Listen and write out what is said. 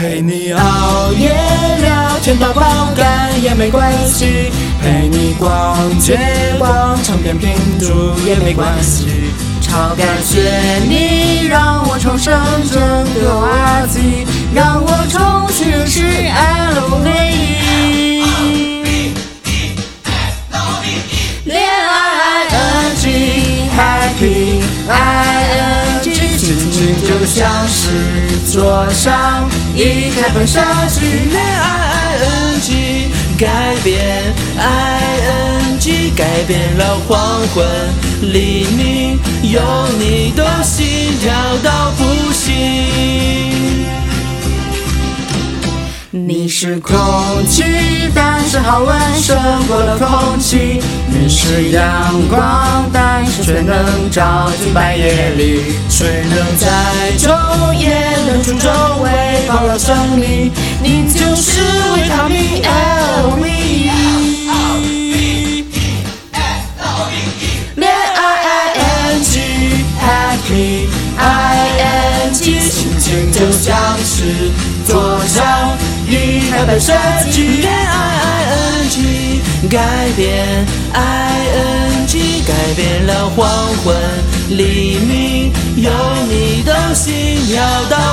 陪你熬夜聊天到爆肝也没关系，陪你逛街逛成片拼图也没关系。超感谢你让我重生整个话题，让我重新认识 L V E。恋爱 I N G Happy I 像是桌上一开本设计。恋爱 ing 改变 ing 改变了黄昏黎明，有你的心跳到不行。你是空气，但是好闻胜过了空气。你是阳光，但是却能照进半夜里。谁能在昼夜冷出周围保留生命？你就是维他命 L V E。恋爱 I N G Happy I N G，心情就像是桌上一台本设计。改变 ing 改变了黄昏黎明，有你的心跳到。